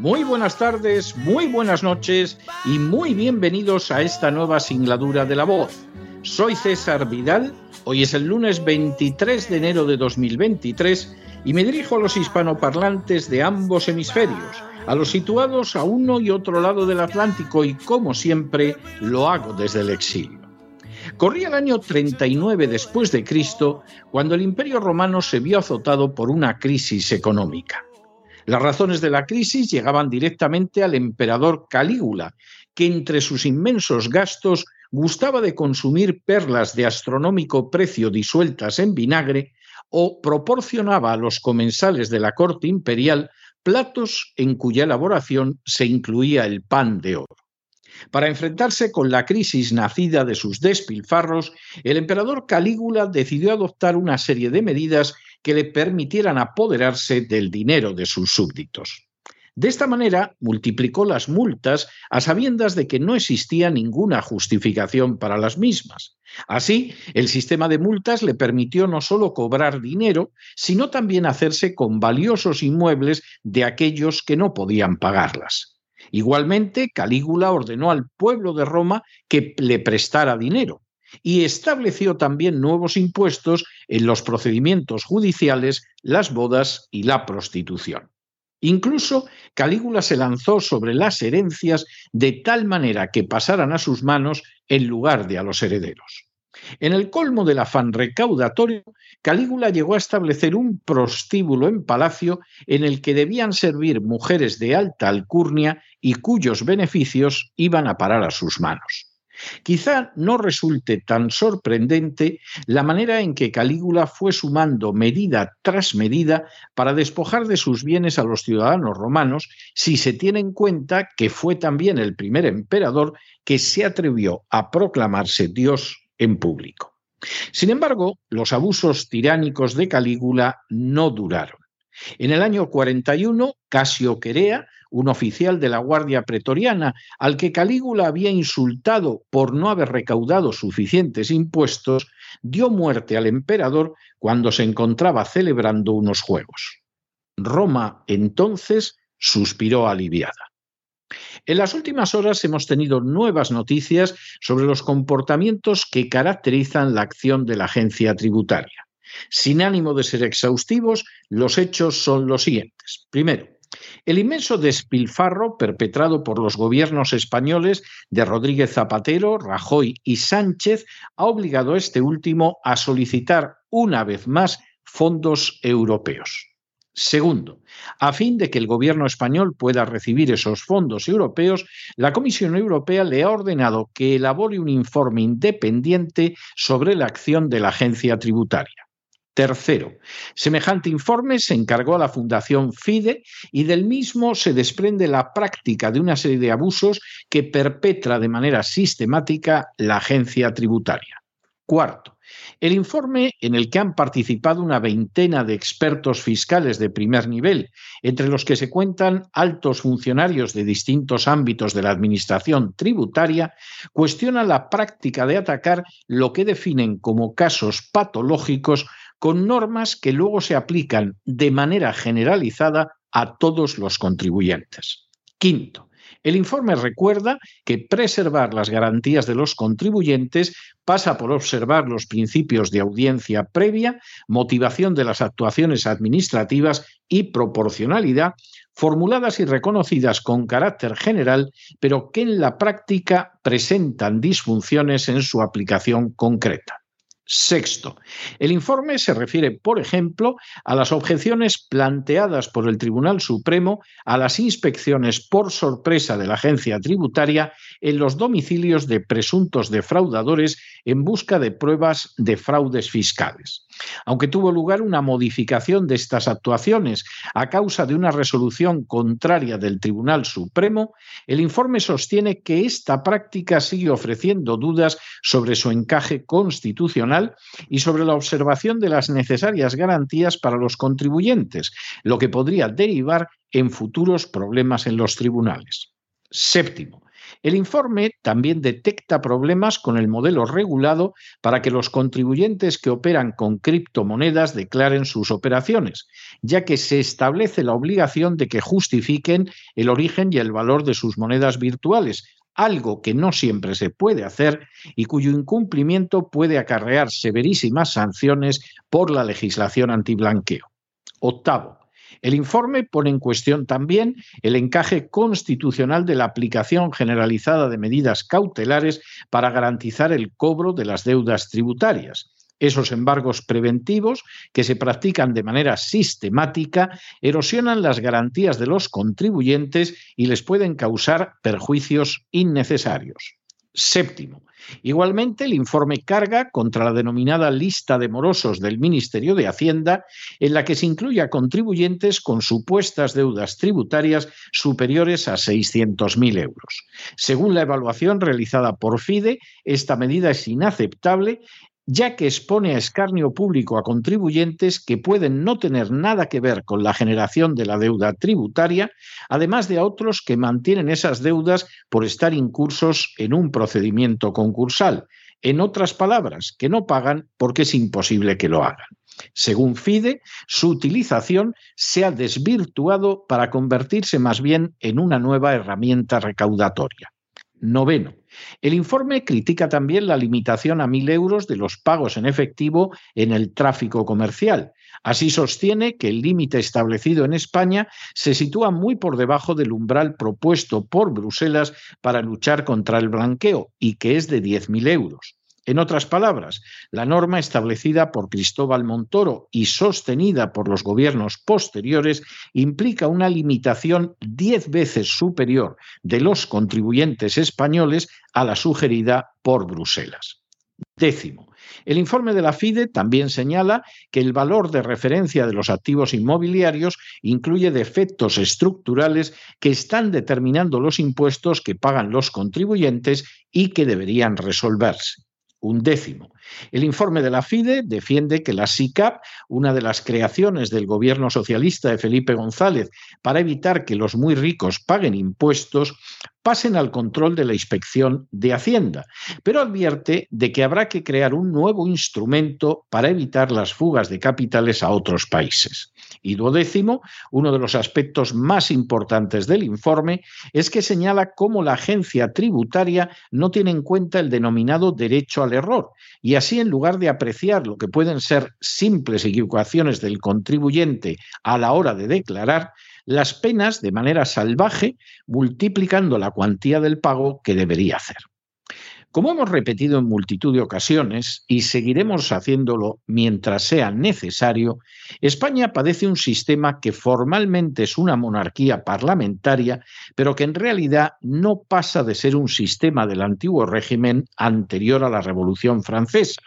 muy buenas tardes, muy buenas noches y muy bienvenidos a esta nueva singladura de la voz. Soy César Vidal, hoy es el lunes 23 de enero de 2023 y me dirijo a los hispanoparlantes de ambos hemisferios, a los situados a uno y otro lado del Atlántico y como siempre lo hago desde el exilio. Corría el año 39 después de Cristo cuando el Imperio Romano se vio azotado por una crisis económica. Las razones de la crisis llegaban directamente al emperador Calígula, que entre sus inmensos gastos gustaba de consumir perlas de astronómico precio disueltas en vinagre o proporcionaba a los comensales de la corte imperial platos en cuya elaboración se incluía el pan de oro. Para enfrentarse con la crisis nacida de sus despilfarros, el emperador Calígula decidió adoptar una serie de medidas que le permitieran apoderarse del dinero de sus súbditos. De esta manera, multiplicó las multas a sabiendas de que no existía ninguna justificación para las mismas. Así, el sistema de multas le permitió no solo cobrar dinero, sino también hacerse con valiosos inmuebles de aquellos que no podían pagarlas. Igualmente, Calígula ordenó al pueblo de Roma que le prestara dinero y estableció también nuevos impuestos en los procedimientos judiciales, las bodas y la prostitución. Incluso Calígula se lanzó sobre las herencias de tal manera que pasaran a sus manos en lugar de a los herederos. En el colmo del afán recaudatorio, Calígula llegó a establecer un prostíbulo en palacio en el que debían servir mujeres de alta alcurnia y cuyos beneficios iban a parar a sus manos. Quizá no resulte tan sorprendente la manera en que Calígula fue sumando medida tras medida para despojar de sus bienes a los ciudadanos romanos, si se tiene en cuenta que fue también el primer emperador que se atrevió a proclamarse Dios en público. Sin embargo, los abusos tiránicos de Calígula no duraron. En el año 41, Casio Querea, un oficial de la Guardia Pretoriana, al que Calígula había insultado por no haber recaudado suficientes impuestos, dio muerte al emperador cuando se encontraba celebrando unos juegos. Roma entonces suspiró aliviada. En las últimas horas hemos tenido nuevas noticias sobre los comportamientos que caracterizan la acción de la agencia tributaria. Sin ánimo de ser exhaustivos, los hechos son los siguientes. Primero, el inmenso despilfarro perpetrado por los gobiernos españoles de Rodríguez Zapatero, Rajoy y Sánchez ha obligado a este último a solicitar una vez más fondos europeos. Segundo, a fin de que el gobierno español pueda recibir esos fondos europeos, la Comisión Europea le ha ordenado que elabore un informe independiente sobre la acción de la agencia tributaria. Tercero, semejante informe se encargó a la Fundación FIDE y del mismo se desprende la práctica de una serie de abusos que perpetra de manera sistemática la agencia tributaria. Cuarto, el informe en el que han participado una veintena de expertos fiscales de primer nivel, entre los que se cuentan altos funcionarios de distintos ámbitos de la Administración tributaria, cuestiona la práctica de atacar lo que definen como casos patológicos con normas que luego se aplican de manera generalizada a todos los contribuyentes. Quinto, el informe recuerda que preservar las garantías de los contribuyentes pasa por observar los principios de audiencia previa, motivación de las actuaciones administrativas y proporcionalidad, formuladas y reconocidas con carácter general, pero que en la práctica presentan disfunciones en su aplicación concreta. Sexto, el informe se refiere, por ejemplo, a las objeciones planteadas por el Tribunal Supremo a las inspecciones por sorpresa de la agencia tributaria en los domicilios de presuntos defraudadores en busca de pruebas de fraudes fiscales. Aunque tuvo lugar una modificación de estas actuaciones a causa de una resolución contraria del Tribunal Supremo, el informe sostiene que esta práctica sigue ofreciendo dudas sobre su encaje constitucional y sobre la observación de las necesarias garantías para los contribuyentes, lo que podría derivar en futuros problemas en los tribunales. Séptimo, el informe también detecta problemas con el modelo regulado para que los contribuyentes que operan con criptomonedas declaren sus operaciones, ya que se establece la obligación de que justifiquen el origen y el valor de sus monedas virtuales, algo que no siempre se puede hacer y cuyo incumplimiento puede acarrear severísimas sanciones por la legislación antiblanqueo. Octavo, el informe pone en cuestión también el encaje constitucional de la aplicación generalizada de medidas cautelares para garantizar el cobro de las deudas tributarias. Esos embargos preventivos que se practican de manera sistemática erosionan las garantías de los contribuyentes y les pueden causar perjuicios innecesarios. Séptimo, Igualmente, el informe carga contra la denominada lista de morosos del Ministerio de Hacienda, en la que se incluye a contribuyentes con supuestas deudas tributarias superiores a 600.000 euros. Según la evaluación realizada por FIDE, esta medida es inaceptable ya que expone a escarnio público a contribuyentes que pueden no tener nada que ver con la generación de la deuda tributaria, además de a otros que mantienen esas deudas por estar incursos en un procedimiento concursal. En otras palabras, que no pagan porque es imposible que lo hagan. Según FIDE, su utilización se ha desvirtuado para convertirse más bien en una nueva herramienta recaudatoria. Noveno, el informe critica también la limitación a mil euros de los pagos en efectivo en el tráfico comercial. Así sostiene que el límite establecido en España se sitúa muy por debajo del umbral propuesto por Bruselas para luchar contra el blanqueo y que es de 10.000 euros. En otras palabras, la norma establecida por Cristóbal Montoro y sostenida por los gobiernos posteriores implica una limitación diez veces superior de los contribuyentes españoles a la sugerida por Bruselas. Décimo, el informe de la FIDE también señala que el valor de referencia de los activos inmobiliarios incluye defectos estructurales que están determinando los impuestos que pagan los contribuyentes y que deberían resolverse un décimo. El informe de la FIDE defiende que la SICAP, una de las creaciones del gobierno socialista de Felipe González para evitar que los muy ricos paguen impuestos, pasen al control de la inspección de Hacienda, pero advierte de que habrá que crear un nuevo instrumento para evitar las fugas de capitales a otros países. Y duodécimo, uno de los aspectos más importantes del informe es que señala cómo la agencia tributaria no tiene en cuenta el denominado derecho al error y así en lugar de apreciar lo que pueden ser simples equivocaciones del contribuyente a la hora de declarar, las penas de manera salvaje, multiplicando la cuantía del pago que debería hacer. Como hemos repetido en multitud de ocasiones y seguiremos haciéndolo mientras sea necesario, España padece un sistema que formalmente es una monarquía parlamentaria, pero que en realidad no pasa de ser un sistema del antiguo régimen anterior a la Revolución Francesa,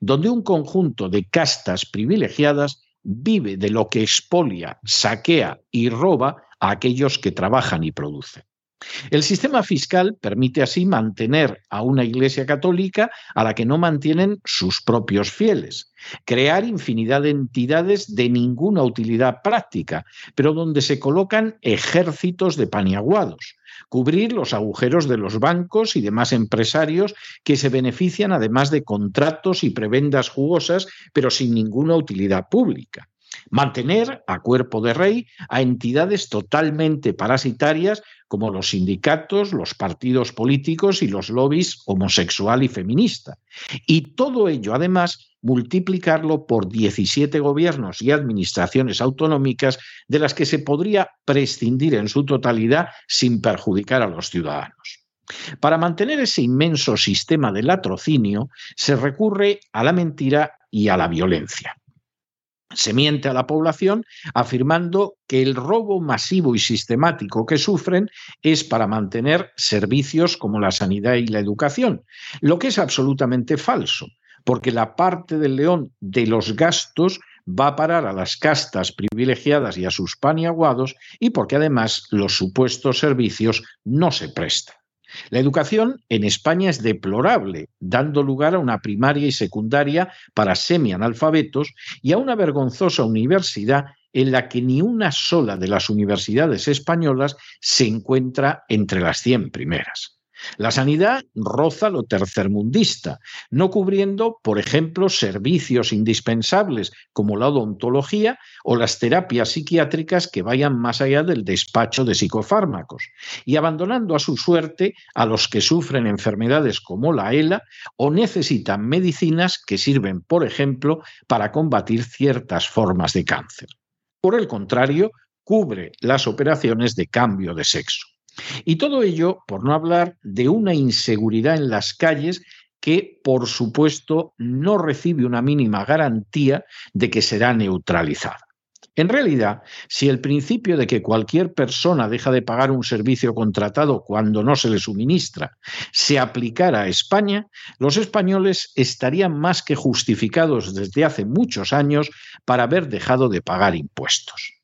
donde un conjunto de castas privilegiadas vive de lo que expolia, saquea y roba a aquellos que trabajan y producen. El sistema fiscal permite así mantener a una Iglesia católica a la que no mantienen sus propios fieles, crear infinidad de entidades de ninguna utilidad práctica, pero donde se colocan ejércitos de paniaguados, cubrir los agujeros de los bancos y demás empresarios que se benefician además de contratos y prebendas jugosas, pero sin ninguna utilidad pública Mantener a cuerpo de rey a entidades totalmente parasitarias como los sindicatos, los partidos políticos y los lobbies homosexual y feminista. Y todo ello, además, multiplicarlo por 17 gobiernos y administraciones autonómicas de las que se podría prescindir en su totalidad sin perjudicar a los ciudadanos. Para mantener ese inmenso sistema de latrocinio se recurre a la mentira y a la violencia. Se miente a la población afirmando que el robo masivo y sistemático que sufren es para mantener servicios como la sanidad y la educación, lo que es absolutamente falso, porque la parte del león de los gastos va a parar a las castas privilegiadas y a sus paniaguados y porque además los supuestos servicios no se prestan. La educación en España es deplorable, dando lugar a una primaria y secundaria para semianalfabetos y a una vergonzosa universidad en la que ni una sola de las universidades españolas se encuentra entre las 100 primeras. La sanidad roza lo tercermundista, no cubriendo, por ejemplo, servicios indispensables como la odontología o las terapias psiquiátricas que vayan más allá del despacho de psicofármacos, y abandonando a su suerte a los que sufren enfermedades como la ELA o necesitan medicinas que sirven, por ejemplo, para combatir ciertas formas de cáncer. Por el contrario, cubre las operaciones de cambio de sexo. Y todo ello, por no hablar de una inseguridad en las calles que, por supuesto, no recibe una mínima garantía de que será neutralizada. En realidad, si el principio de que cualquier persona deja de pagar un servicio contratado cuando no se le suministra se aplicara a España, los españoles estarían más que justificados desde hace muchos años para haber dejado de pagar impuestos.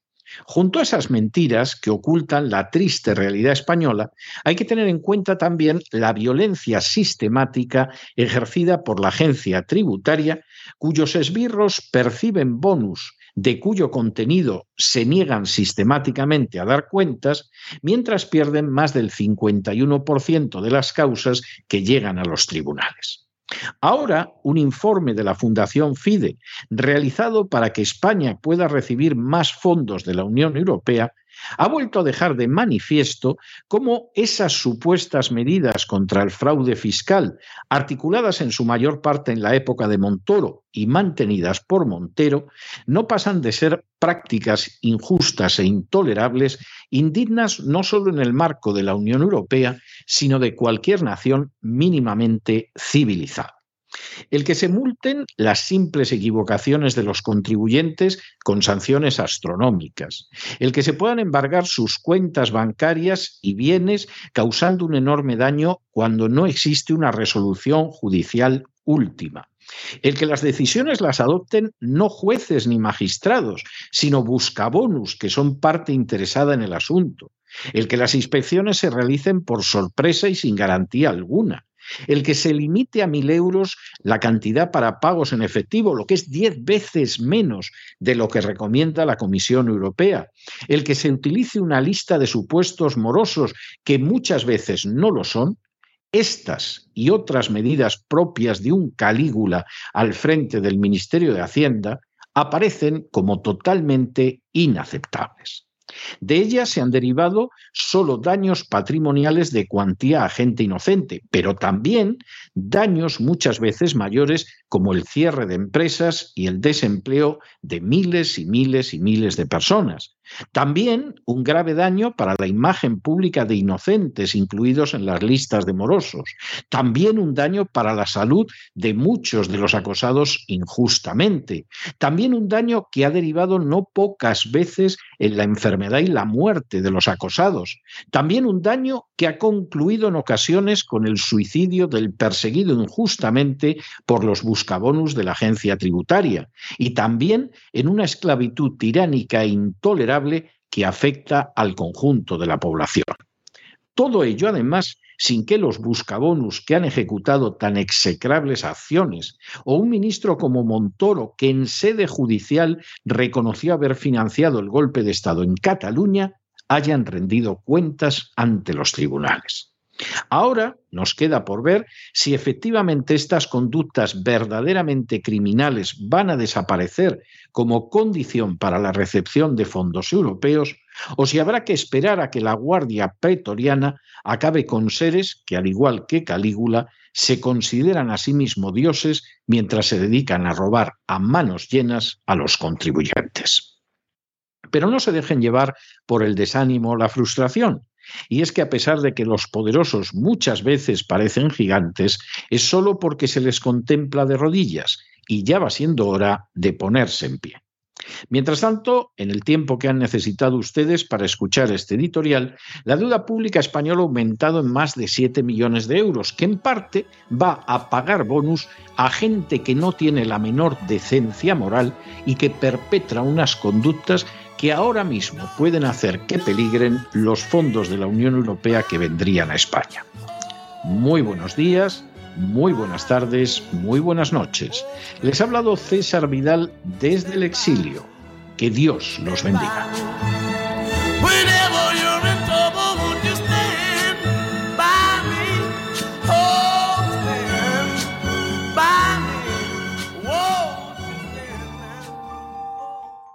Junto a esas mentiras que ocultan la triste realidad española, hay que tener en cuenta también la violencia sistemática ejercida por la agencia tributaria, cuyos esbirros perciben bonus de cuyo contenido se niegan sistemáticamente a dar cuentas, mientras pierden más del 51% de las causas que llegan a los tribunales. Ahora, un informe de la Fundación FIDE, realizado para que España pueda recibir más fondos de la Unión Europea, ha vuelto a dejar de manifiesto cómo esas supuestas medidas contra el fraude fiscal, articuladas en su mayor parte en la época de Montoro y mantenidas por Montero, no pasan de ser prácticas injustas e intolerables, indignas no solo en el marco de la Unión Europea, sino de cualquier nación mínimamente civilizada. El que se multen las simples equivocaciones de los contribuyentes con sanciones astronómicas. El que se puedan embargar sus cuentas bancarias y bienes causando un enorme daño cuando no existe una resolución judicial última. El que las decisiones las adopten no jueces ni magistrados, sino buscabonus, que son parte interesada en el asunto. El que las inspecciones se realicen por sorpresa y sin garantía alguna el que se limite a mil euros la cantidad para pagos en efectivo, lo que es diez veces menos de lo que recomienda la Comisión Europea, el que se utilice una lista de supuestos morosos que muchas veces no lo son, estas y otras medidas propias de un Calígula al frente del Ministerio de Hacienda aparecen como totalmente inaceptables. De ellas se han derivado solo daños patrimoniales de cuantía a gente inocente, pero también daños muchas veces mayores como el cierre de empresas y el desempleo de miles y miles y miles de personas. También un grave daño para la imagen pública de inocentes incluidos en las listas de morosos. También un daño para la salud de muchos de los acosados injustamente. También un daño que ha derivado no pocas veces en la enfermedad y la muerte de los acosados. También un daño que ha concluido en ocasiones con el suicidio del perseguido injustamente por los buscabonus de la agencia tributaria. Y también en una esclavitud tiránica e intolerable que afecta al conjunto de la población. Todo ello, además, sin que los buscabonus que han ejecutado tan execrables acciones, o un ministro como Montoro, que en sede judicial reconoció haber financiado el golpe de Estado en Cataluña, hayan rendido cuentas ante los tribunales. Ahora nos queda por ver si efectivamente estas conductas verdaderamente criminales van a desaparecer como condición para la recepción de fondos europeos o si habrá que esperar a que la Guardia Pretoriana acabe con seres que, al igual que Calígula, se consideran a sí mismos dioses mientras se dedican a robar a manos llenas a los contribuyentes. Pero no se dejen llevar por el desánimo o la frustración. Y es que a pesar de que los poderosos muchas veces parecen gigantes, es solo porque se les contempla de rodillas y ya va siendo hora de ponerse en pie. Mientras tanto, en el tiempo que han necesitado ustedes para escuchar este editorial, la deuda pública española ha aumentado en más de 7 millones de euros, que en parte va a pagar bonus a gente que no tiene la menor decencia moral y que perpetra unas conductas que ahora mismo pueden hacer que peligren los fondos de la Unión Europea que vendrían a España. Muy buenos días, muy buenas tardes, muy buenas noches. Les ha hablado César Vidal desde el exilio. Que Dios los bendiga.